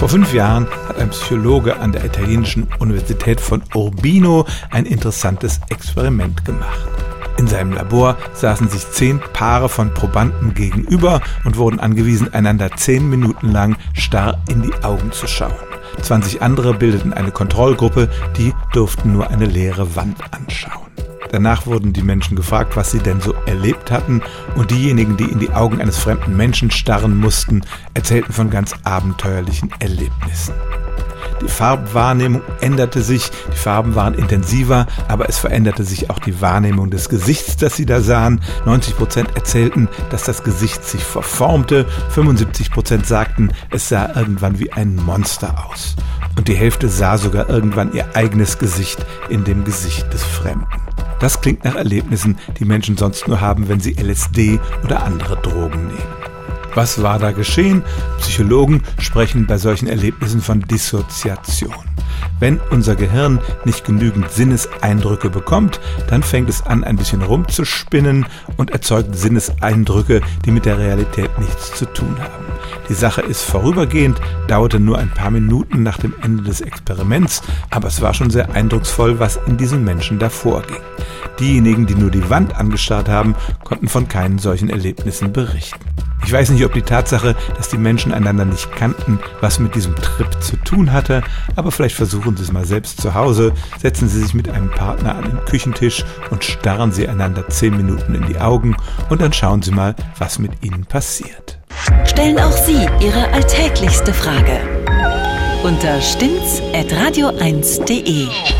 Vor fünf Jahren hat ein Psychologe an der italienischen Universität von Urbino ein interessantes Experiment gemacht. In seinem Labor saßen sich zehn Paare von Probanden gegenüber und wurden angewiesen, einander zehn Minuten lang starr in die Augen zu schauen. 20 andere bildeten eine Kontrollgruppe, die durften nur eine leere Wand anschauen. Danach wurden die Menschen gefragt, was sie denn so erlebt hatten, und diejenigen, die in die Augen eines fremden Menschen starren mussten, erzählten von ganz abenteuerlichen Erlebnissen. Die Farbwahrnehmung änderte sich, die Farben waren intensiver, aber es veränderte sich auch die Wahrnehmung des Gesichts, das sie da sahen. 90 Prozent erzählten, dass das Gesicht sich verformte, 75 Prozent sagten, es sah irgendwann wie ein Monster aus. Und die Hälfte sah sogar irgendwann ihr eigenes Gesicht in dem Gesicht des Fremden. Das klingt nach Erlebnissen, die Menschen sonst nur haben, wenn sie LSD oder andere Drogen nehmen. Was war da geschehen? Psychologen sprechen bei solchen Erlebnissen von Dissoziation. Wenn unser Gehirn nicht genügend Sinneseindrücke bekommt, dann fängt es an, ein bisschen rumzuspinnen und erzeugt Sinneseindrücke, die mit der Realität nichts zu tun haben. Die Sache ist vorübergehend, dauerte nur ein paar Minuten nach dem Ende des Experiments, aber es war schon sehr eindrucksvoll, was in diesen Menschen davor ging. Diejenigen, die nur die Wand angestarrt haben, konnten von keinen solchen Erlebnissen berichten. Ich weiß nicht, ob die Tatsache, dass die Menschen einander nicht kannten, was mit diesem Trip zu tun hatte, aber vielleicht versuchen Sie es mal selbst zu Hause. Setzen Sie sich mit einem Partner an den Küchentisch und starren Sie einander zehn Minuten in die Augen und dann schauen Sie mal, was mit Ihnen passiert. Stellen auch Sie Ihre alltäglichste Frage unter stimmtz.radio1.de.